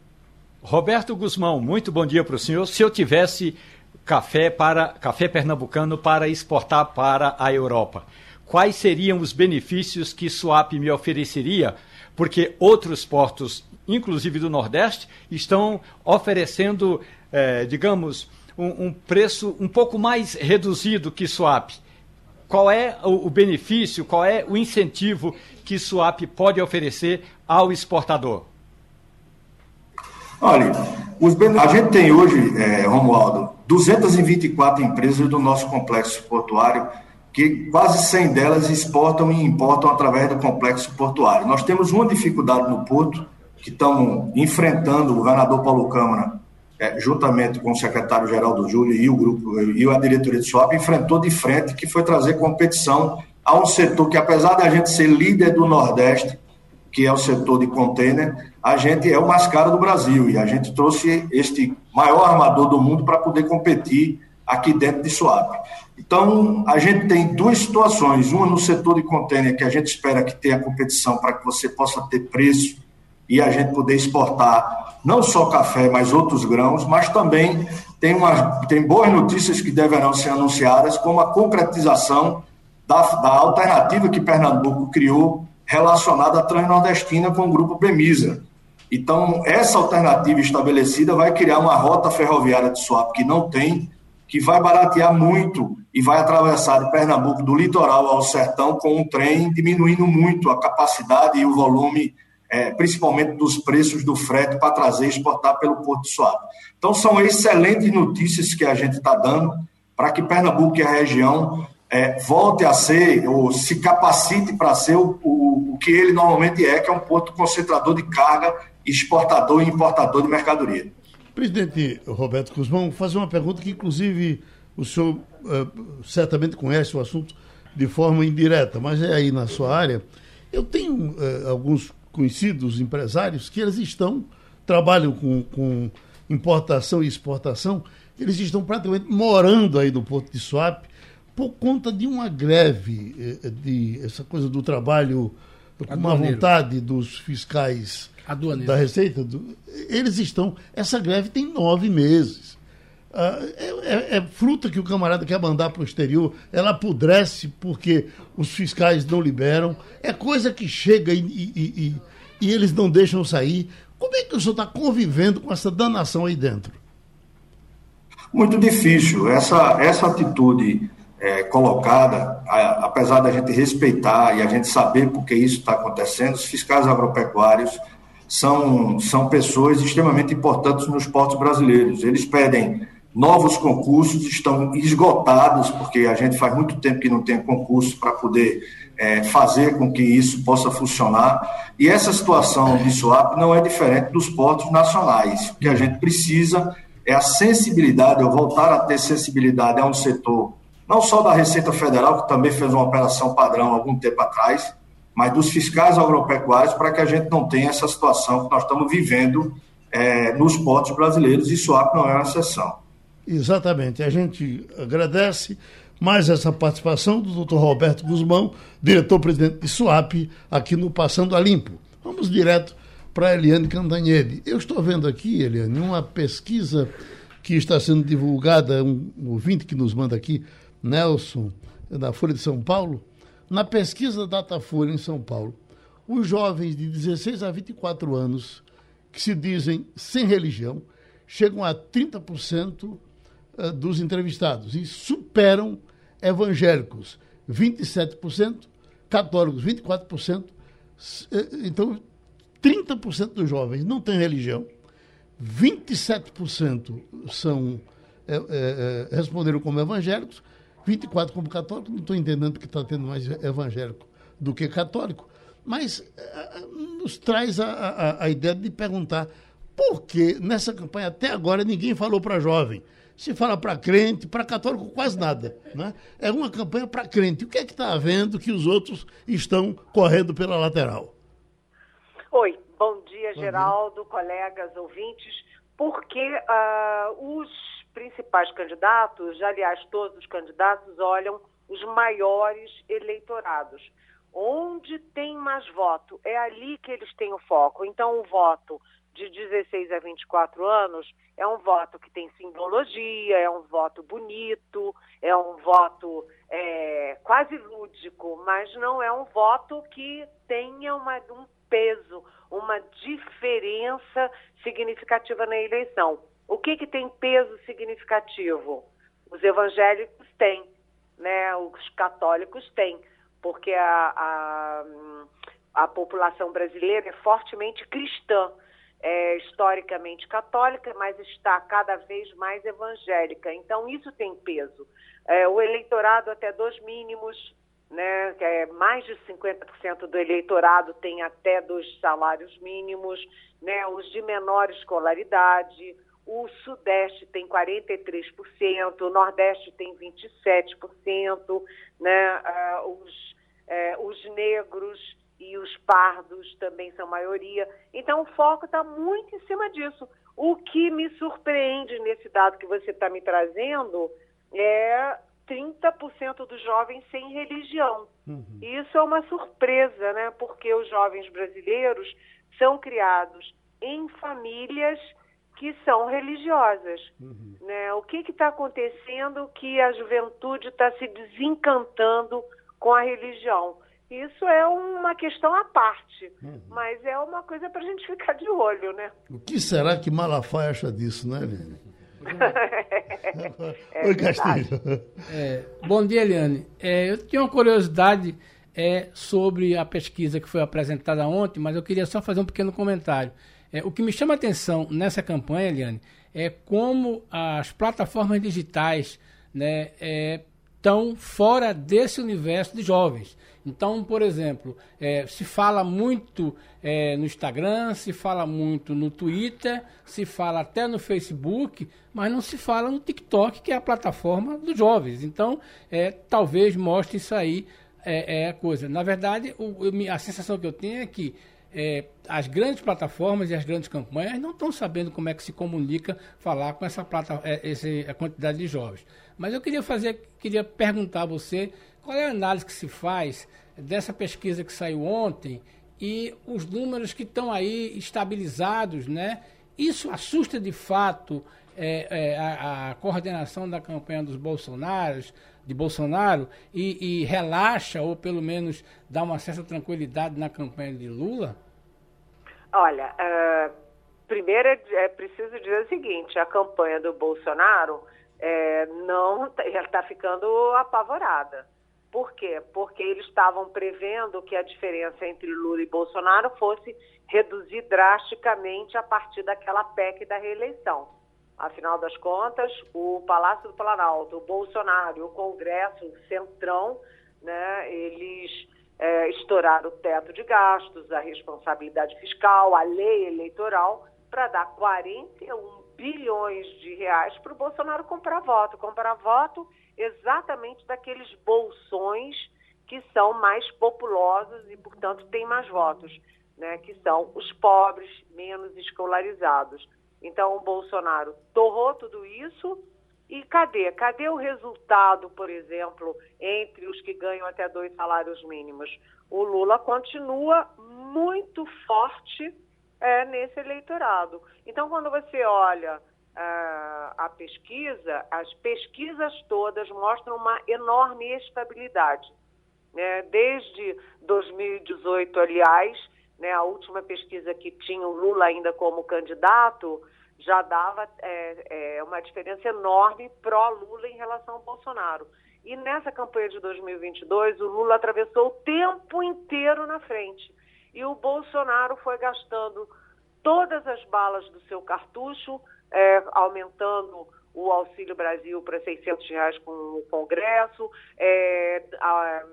Roberto Guzmão, muito bom dia para o senhor. Se eu tivesse café para café pernambucano para exportar para a Europa, quais seriam os benefícios que Suap me ofereceria? Porque outros portos, inclusive do Nordeste, estão oferecendo, eh, digamos, um, um, preço um pouco mais reduzido que Suap. Qual é o, benefício, qual é o incentivo que Suap pode oferecer ao exportador? Olha, a gente tem hoje, é, Romualdo, 224 empresas do nosso complexo portuário, que quase 100 delas exportam e importam através do complexo portuário. Nós temos uma dificuldade no porto, que estamos enfrentando o governador Paulo Câmara, é, juntamente com o secretário-geral do Júlio e o grupo e a diretoria de SWAP, enfrentou de frente, que foi trazer competição a um setor que, apesar da gente ser líder do Nordeste, que é o setor de container, a gente é o mais caro do Brasil e a gente trouxe este maior armador do mundo para poder competir aqui dentro de Suape. Então, a gente tem duas situações, uma no setor de container, que a gente espera que tenha competição para que você possa ter preço e a gente poder exportar não só café, mas outros grãos, mas também tem, uma, tem boas notícias que deverão ser anunciadas, como a concretização da, da alternativa que Pernambuco criou relacionada à Transnordestina com o Grupo Premisa. Então, essa alternativa estabelecida vai criar uma rota ferroviária de swap que não tem, que vai baratear muito e vai atravessar de Pernambuco, do litoral ao sertão, com um trem, diminuindo muito a capacidade e o volume, é, principalmente dos preços do frete, para trazer e exportar pelo Porto de Suape. Então, são excelentes notícias que a gente está dando para que Pernambuco e a região é, volte a ser, ou se capacite para ser o, o, o, que ele normalmente é, que é um porto concentrador de carga, exportador e importador de mercadoria. Presidente Roberto Guzmão, fazer uma pergunta que, inclusive, o senhor uh, certamente conhece o assunto de forma indireta, mas é aí na sua área. Eu tenho uh, alguns conhecidos empresários que eles estão, trabalham com, com importação e exportação, eles estão praticamente morando aí no Porto de Suape, por conta de uma greve, eh, de essa coisa do trabalho com uma vontade dos fiscais da Receita, do, eles estão. Essa greve tem nove meses. Ah, é, é, é, fruta que o camarada quer mandar para o exterior, ela apodrece porque os fiscais não liberam, é coisa que chega e, e, e, e eles não deixam sair. Como é que o senhor está convivendo com essa danação aí dentro? Muito difícil. Essa, essa atitude é, colocada, a, apesar da gente respeitar e a gente saber por que isso está acontecendo, os fiscais agropecuários são, são pessoas extremamente importantes nos portos brasileiros. Eles pedem novos concursos, estão esgotados, porque a gente faz muito tempo que não tem concurso para poder é, fazer com que isso possa funcionar. E essa situação de swap não é diferente dos portos nacionais. O que a gente precisa é a sensibilidade, ou voltar a ter sensibilidade a um setor não só da Receita Federal, que também fez uma operação padrão algum tempo atrás, mas dos fiscais agropecuários, para que a gente não tenha essa situação que nós estamos vivendo é, nos portos brasileiros, e SUAP não é uma exceção. Exatamente. A gente agradece mais essa participação do Dr. Roberto Guzmão, diretor-presidente de SUAP, aqui no Passando a Limpo. Vamos direto para Eliane Cantanhede. Eu estou vendo aqui, Eliane, uma pesquisa que está sendo divulgada, um ouvinte que nos manda aqui, Nelson, da Folha de São Paulo, na pesquisa Datafolha em São Paulo, os jovens de 16 a 24 anos que se dizem sem religião chegam a 30% eh, dos entrevistados e superam evangélicos, 27%, católicos, 24%. Eh, então, 30% dos jovens não têm religião, 27% são, é, é, responderam como evangélicos 24 como católico, não estou entendendo que está tendo mais evangélico do que católico, mas nos traz a, a, a, ideia de perguntar por que nessa campanha até agora ninguém falou para jovem. Se fala para crente, para católico quase nada. Né? É uma campanha para crente. O que é que está havendo que os outros estão correndo pela lateral? Oi, bom dia, Geraldo, colegas, ouvintes. Porque uh, os principais candidatos, aliás, todos os candidatos olham os maiores eleitorados. Onde tem mais voto, é ali que eles têm o foco. Então, o voto de 16 a 24 anos é um voto que tem simbologia, é um voto bonito, é um voto é, quase lúdico, mas não é um voto que tenha uma, um peso, uma diferença significativa na eleição. O que, que tem peso significativo? Os evangélicos têm, né? os católicos têm, porque a, a, a população brasileira é fortemente cristã é, historicamente católica, mas está cada vez mais evangélica. Então, isso tem peso. É, o eleitorado até dois mínimos, né, que é mais de 50% do eleitorado tem até dois salários mínimos, né, os de menor escolaridade, o Sudeste tem 43%, o Nordeste tem 27%, né, uh, os, uh, os negros e os pardos também são maioria. Então, o foco está muito em cima disso. O que me surpreende nesse dado que você está me trazendo é 30% dos jovens sem religião. Uhum. Isso é uma surpresa, né? Porque os jovens brasileiros são criados em famílias que são religiosas. Uhum. Né? O que está acontecendo que a juventude está se desencantando com a religião? Isso é uma questão à parte, uhum. mas é uma coisa para a gente ficar de olho, né? O que será que Malafaia acha disso, né, Eliane? [LAUGHS] é, Oi, Castilho. É, bom dia, Eliane. É, eu tinha uma curiosidade é, sobre a pesquisa que foi apresentada ontem, mas eu queria só fazer um pequeno comentário. É, o que me chama a atenção nessa campanha, Eliane, é como as plataformas digitais né, estão fora desse universo de jovens. Então, por exemplo, é, se fala muito é, no Instagram, se fala muito no Twitter, se fala até no Facebook, mas não se fala no TikTok, que é a plataforma dos jovens. Então, é, talvez mostre isso aí é, é a coisa. Na verdade, o, a sensação que eu tenho é que é, as grandes plataformas e as grandes campanhas não estão sabendo como é que se comunica falar com essa, plata, é, essa quantidade de jovens. Mas eu queria fazer, queria perguntar a você qual é a análise que se faz dessa pesquisa que saiu ontem e os números que estão aí estabilizados, né? Isso assusta de fato é, é, a, a, coordenação da campanha dos Bolsonaros, de Bolsonaro e, e, relaxa ou pelo menos dá uma certa tranquilidade na campanha de Lula? Olha, uh, primeiro é, é preciso dizer o seguinte: a campanha do Bolsonaro é, não está ficando apavorada. Por quê? Porque eles estavam prevendo que a diferença entre Lula e Bolsonaro fosse reduzir drasticamente a partir daquela PEC da reeleição. Afinal das contas, o Palácio do Planalto, o Bolsonaro o Congresso, o Centrão, né, eles é, estouraram o teto de gastos, a responsabilidade fiscal, a lei eleitoral, para dar 41 bilhões de reais para o Bolsonaro comprar voto. Comprar voto exatamente daqueles bolsões que são mais populosos e, portanto, têm mais votos, né, que são os pobres, menos escolarizados. Então, o Bolsonaro torrou tudo isso e cadê? Cadê o resultado, por exemplo, entre os que ganham até dois salários mínimos? O Lula continua muito forte é, nesse eleitorado. Então, quando você olha uh, a pesquisa, as pesquisas todas mostram uma enorme estabilidade. Né? Desde 2018, aliás, né, a última pesquisa que tinha o Lula ainda como candidato já dava é, é, uma diferença enorme pró-Lula em relação ao Bolsonaro. E nessa campanha de 2022, o Lula atravessou o tempo inteiro na frente. E o Bolsonaro foi gastando todas as balas do seu cartucho, é, aumentando o Auxílio Brasil para 600 reais com o Congresso, é, a,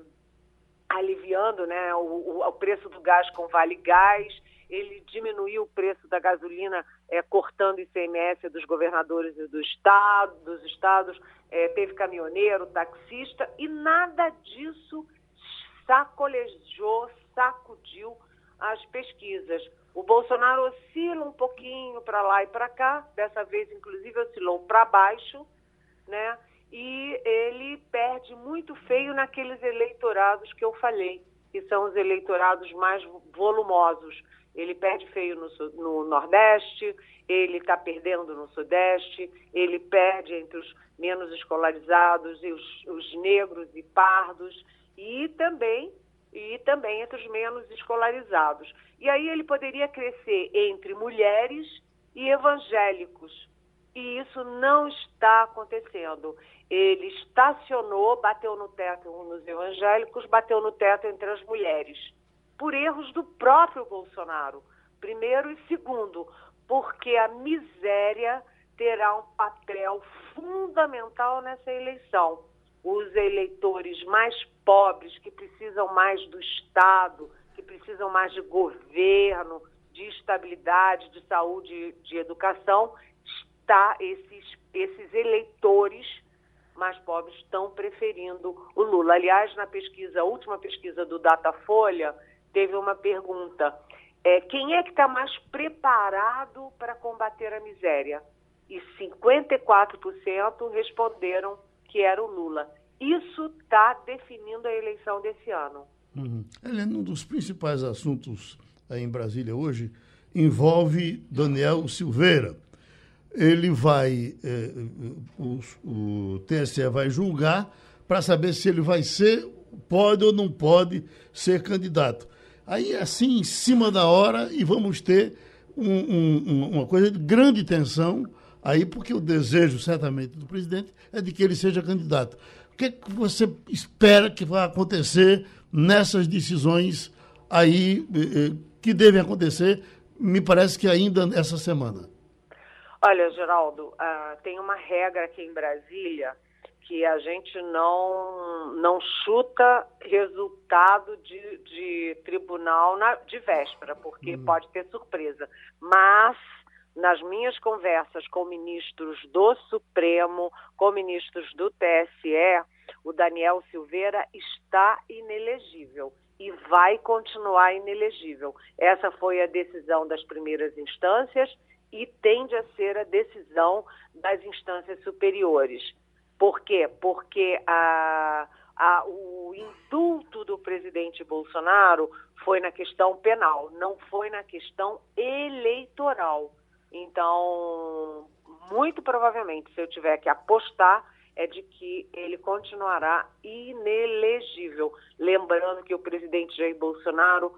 aliviando né, o, o, preço do gás com Vale Gás, ele diminuiu o preço da gasolina é, cortando ICMS dos governadores e do estado, dos estados, é, teve caminhoneiro, taxista, e nada disso sacolejou, sacudiu as pesquisas. O Bolsonaro oscila um pouquinho para lá e para cá, dessa vez, inclusive, oscilou para baixo, né? e ele perde muito feio naqueles eleitorados que eu falei, que são os eleitorados mais volumosos. Ele perde feio no, no Nordeste, ele está perdendo no Sudeste, ele perde entre os menos escolarizados e os, os negros e pardos, e também e também entre os menos escolarizados. E aí ele poderia crescer entre mulheres e evangélicos. E isso não está acontecendo. Ele estacionou, bateu no teto nos evangélicos, bateu no teto entre as mulheres, por erros do próprio Bolsonaro. Primeiro e segundo, porque a miséria terá um papel fundamental nessa eleição. Os eleitores mais pobres, que precisam mais do Estado, que precisam mais de governo, de estabilidade, de saúde, de educação, está esses, esses eleitores mais pobres estão preferindo o Lula. Aliás, na pesquisa, a última pesquisa do Datafolha, teve uma pergunta: é, quem é que está mais preparado para combater a miséria? E 54% responderam que era o Lula. Isso está definindo a eleição desse ano. Uhum. Um dos principais assuntos aí em Brasília hoje envolve Daniel Silveira. Ele vai, eh, o, o TSE vai julgar para saber se ele vai ser, pode ou não pode ser candidato. Aí, assim, em cima da hora, e vamos ter um, um, uma coisa de grande tensão aí, porque o desejo, certamente, do presidente é de que ele seja candidato. O que, é que você espera que vai acontecer nessas decisões aí eh, eh, que devem acontecer, me parece que ainda essa semana? Olha, Geraldo, uh, tem uma regra aqui em Brasília que a gente não, não chuta resultado de, de tribunal na, de véspera, porque uhum. pode ter surpresa. Mas nas minhas conversas com ministros do Supremo, com ministros do TSE, o Daniel Silveira está inelegível e vai continuar inelegível. Essa foi a decisão das primeiras instâncias e tende a ser a decisão das instâncias superiores. Por quê? Porque a, a, o indulto do presidente Bolsonaro foi na questão penal, não foi na questão eleitoral. Então, muito provavelmente, se eu tiver que apostar, é de que ele continuará inelegível. Lembrando que o presidente Jair Bolsonaro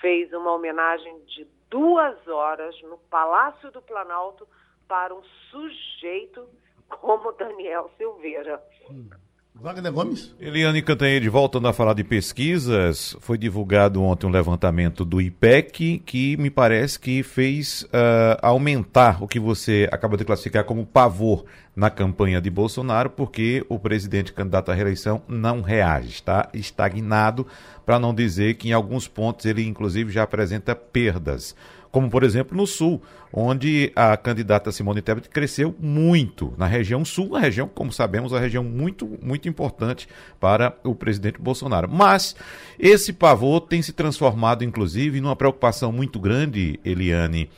fez uma homenagem de duas horas no Palácio do Planalto para um sujeito como Daniel Silveira. Hum. Wagner Gomes. Eliane Cantanhede, voltando a falar de pesquisas, foi divulgado ontem um levantamento do IPEC que me parece que fez uh, aumentar o que você acaba de classificar como pavor na campanha de Bolsonaro, porque o presidente candidato à reeleição não reage, está estagnado, para não dizer que em alguns pontos ele inclusive já apresenta perdas como por exemplo no Sul, onde a candidata Simone Tebet cresceu muito na região Sul, a região, como sabemos, a região muito, muito importante para o presidente Bolsonaro. Mas esse pavor tem se transformado, inclusive, numa preocupação muito grande, Eliane,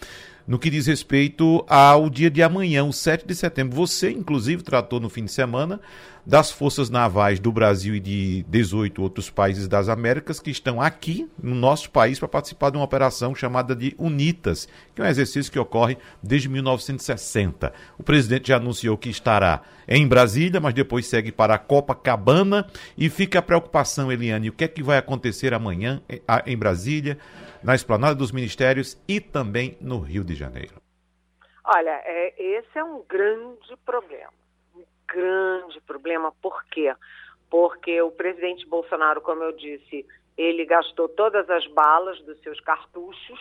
no que diz respeito ao dia de amanhã, o 7 de setembro. Você, inclusive, tratou no fim de semana das forças navais do Brasil e de 18 outros países das Américas que estão aqui no nosso país para participar de uma operação chamada de UNITAS, que é um exercício que ocorre desde 1960. O presidente já anunciou que estará em Brasília, mas depois segue para a Copacabana e fica a preocupação, Eliane, o que é que vai acontecer amanhã eh, em Brasília? Na Esplanada dos Ministérios e também no Rio de Janeiro? Olha, é, esse é um grande problema. Um grande problema. Por quê? Porque o presidente Bolsonaro, como eu disse, ele gastou todas as balas dos seus cartuchos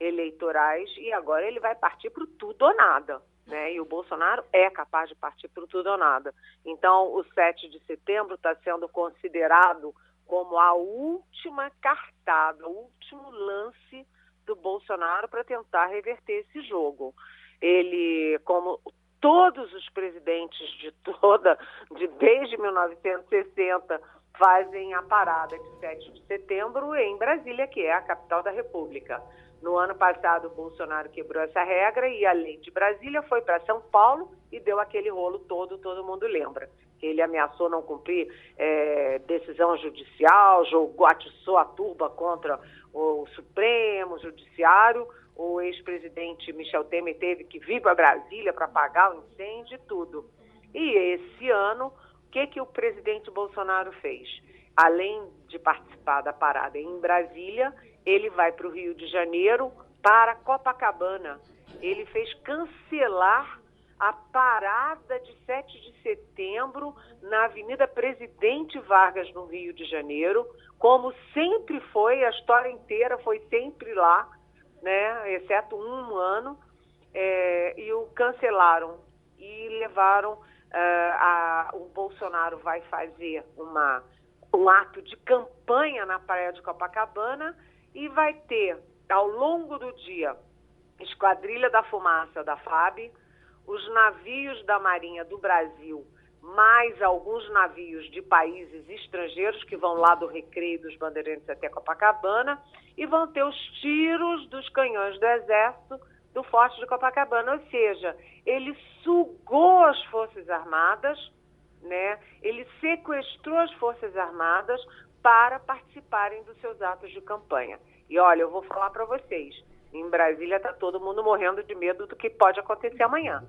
eleitorais e agora ele vai partir para o tudo ou nada. Né? E o Bolsonaro é capaz de partir para o tudo ou nada. Então, o 7 de setembro está sendo considerado como a última cartada, o último lance do Bolsonaro para tentar reverter esse jogo. Ele, como todos os presidentes de toda, de desde 1960, fazem a parada de 7 de setembro em Brasília, que é a capital da República. No ano passado, o Bolsonaro quebrou essa regra e a lei de Brasília foi para São Paulo e deu aquele rolo todo, todo mundo lembra. Ele ameaçou não cumprir é, decisão judicial, jogou, atiçou a turba contra o Supremo, Judiciário. O ex-presidente Michel Temer teve que vir para Brasília para apagar o incêndio e tudo. E esse ano, o que, que o presidente Bolsonaro fez? Além de participar da parada em Brasília, ele vai para o Rio de Janeiro para Copacabana. Ele fez cancelar a parada de 7 de setembro na Avenida Presidente Vargas, no Rio de Janeiro, como sempre foi, a história inteira foi sempre lá, né, exceto um ano, é, e o cancelaram e levaram. Uh, a, o Bolsonaro vai fazer uma, um ato de campanha na Praia de Copacabana e vai ter, ao longo do dia, Esquadrilha da Fumaça da FAB, os navios da Marinha do Brasil, mais alguns navios de países estrangeiros que vão lá do Recreio dos Bandeirantes até Copacabana, e vão ter os tiros dos canhões do Exército do Forte de Copacabana, ou seja, ele sugou as Forças Armadas, né? ele sequestrou as Forças Armadas para participarem dos seus atos de campanha. E olha, eu vou falar para vocês, em Brasília está todo mundo morrendo de medo do que pode acontecer amanhã.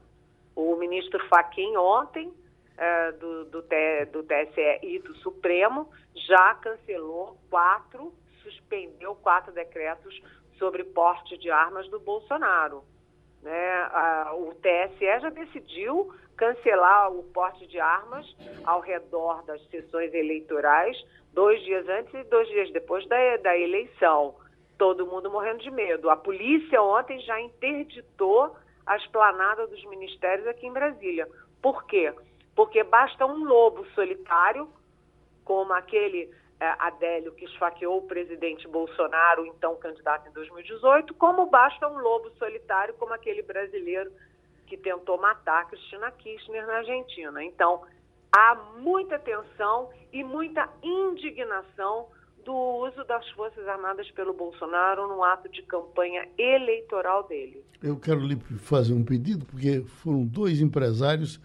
O ministro Faquim ontem, é, do, do, do TSE e do Supremo, já cancelou quatro, suspendeu quatro decretos sobre porte de armas do Bolsonaro. Né? O TSE já decidiu cancelar o porte de armas ao redor das sessões eleitorais dois dias antes e dois dias depois da, da eleição. Todo mundo morrendo de medo. A polícia ontem já interditou a esplanada dos ministérios aqui em Brasília. Por quê? Porque basta um lobo solitário, como aquele é, Adélio que esfaqueou o presidente Bolsonaro, então candidato em 2018, como basta um lobo solitário, como aquele brasileiro que tentou matar Cristina Kirchner na Argentina. Então, há muita tensão e muita indignação do uso das Forças Armadas pelo Bolsonaro no ato de campanha eleitoral dele. Eu quero lhe fazer um pedido, porque foram dois empresários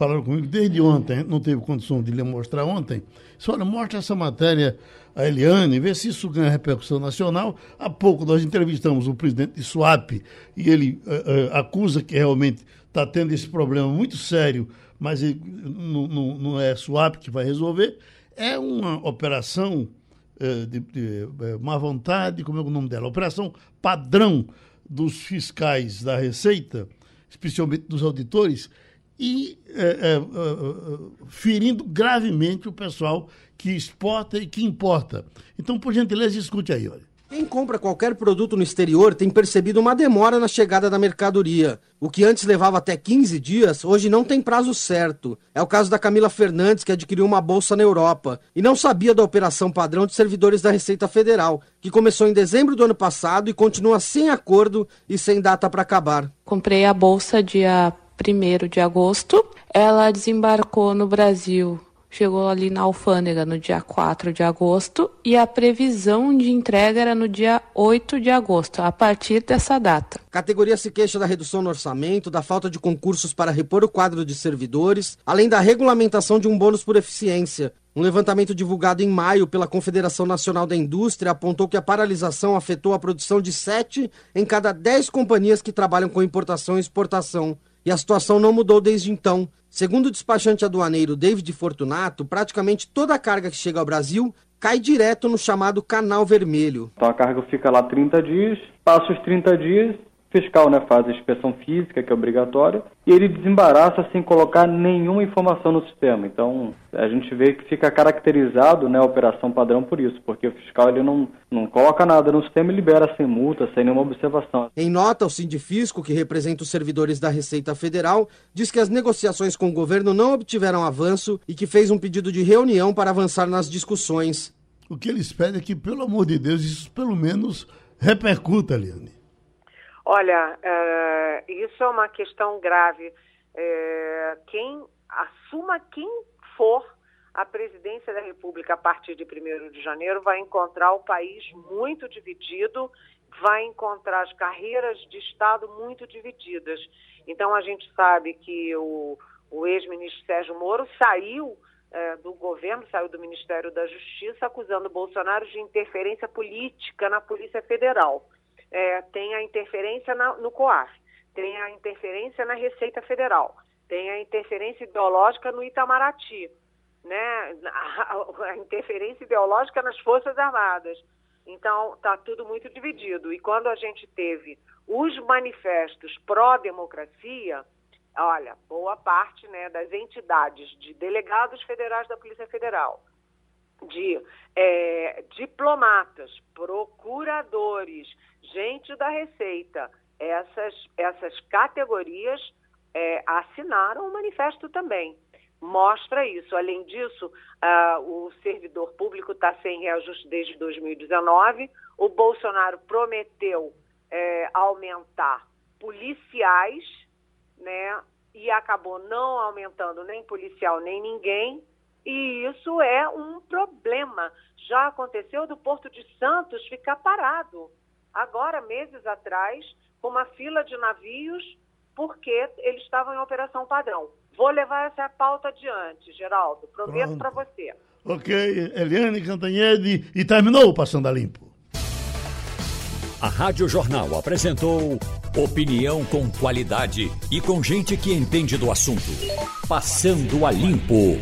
falaram comigo desde ontem, não teve condição de lhe mostrar ontem. Só olha, mostra essa matéria a Eliane, vê se isso ganha repercussão nacional. Há pouco nós entrevistamos o presidente de SWAP e ele uh, uh, acusa que realmente está tendo esse problema muito sério mas não, não, é SWAP que vai resolver. É uma operação eh, de, de, má vontade, como é o nome dela? Operação padrão dos fiscais da Receita, especialmente dos auditores, e é, é, ferindo gravemente o pessoal que exporta e que importa. Então, por gentileza, escute aí, olha. Quem compra qualquer produto no exterior tem percebido uma demora na chegada da mercadoria. O que antes levava até 15 dias, hoje não tem prazo certo. É o caso da Camila Fernandes, que adquiriu uma bolsa na Europa e não sabia da operação padrão de servidores da Receita Federal, que começou em dezembro do ano passado e continua sem acordo e sem data para acabar. Comprei a bolsa dia 1 de agosto. Ela desembarcou no Brasil chegou ali na alfândega no dia 4 de agosto e a previsão de entrega era no dia 8 de agosto, a partir dessa data. A categoria se queixa da redução no orçamento, da falta de concursos para repor o quadro de servidores, além da regulamentação de um bônus por eficiência. Um levantamento divulgado em maio pela Confederação Nacional da Indústria apontou que a paralisação afetou a produção de 7 em cada 10 companhias que trabalham com importação e exportação. E a situação não mudou desde então. Segundo o despachante aduaneiro David Fortunato, praticamente toda a carga que chega ao Brasil cai direto no chamado canal vermelho. Então a carga fica lá 30 dias, passa os 30 dias, fiscal né, faz a inspeção física, que é obrigatória, e ele desembaraça sem colocar nenhuma informação no sistema. Então, a gente vê que fica caracterizado né, a operação padrão por isso, porque o fiscal ele não, não coloca nada no sistema e libera sem multa, sem nenhuma observação. Em nota, o Sindifisco, que representa os servidores da Receita Federal, diz que as negociações com o governo não obtiveram avanço e que fez um pedido de reunião para avançar nas discussões. O que eles pedem é que, pelo amor de Deus, isso pelo menos repercuta, Liane. Olha, é, isso é uma questão grave. É, quem assuma quem for a presidência da República a partir de 1 de janeiro vai encontrar o país muito dividido vai encontrar as carreiras de Estado muito divididas. Então, a gente sabe que o, o ex-ministro Sérgio Moro saiu é, do governo, saiu do Ministério da Justiça, acusando Bolsonaro de interferência política na Polícia Federal. É, tem a interferência na, no COAF, tem a interferência na Receita Federal, tem a interferência ideológica no Itamaraty, né? a, [LAUGHS] a interferência ideológica nas Forças Armadas. Então, está tudo muito dividido. E quando a gente teve os manifestos pró-democracia, olha, boa parte né, das entidades de delegados federais da Polícia Federal, de é, diplomatas, procuradores, gente da Receita, essas, essas categorias é, assinaram o manifesto também. Mostra isso. Além disso, o servidor público está sem reajuste desde 2019. O Bolsonaro prometeu é, aumentar policiais, né? E acabou não aumentando nem policial nem ninguém. E isso é um problema. Já aconteceu do Porto de Santos ficar parado. Agora, meses atrás, com uma fila de navios, porque eles estavam em operação padrão. Vou levar essa pauta adiante, Geraldo. Prometo para você. Ok, Eliane Cantanhede. E terminou o Passando a Limpo. A Rádio Jornal apresentou opinião com qualidade e com gente que entende do assunto. Passando a Limpo.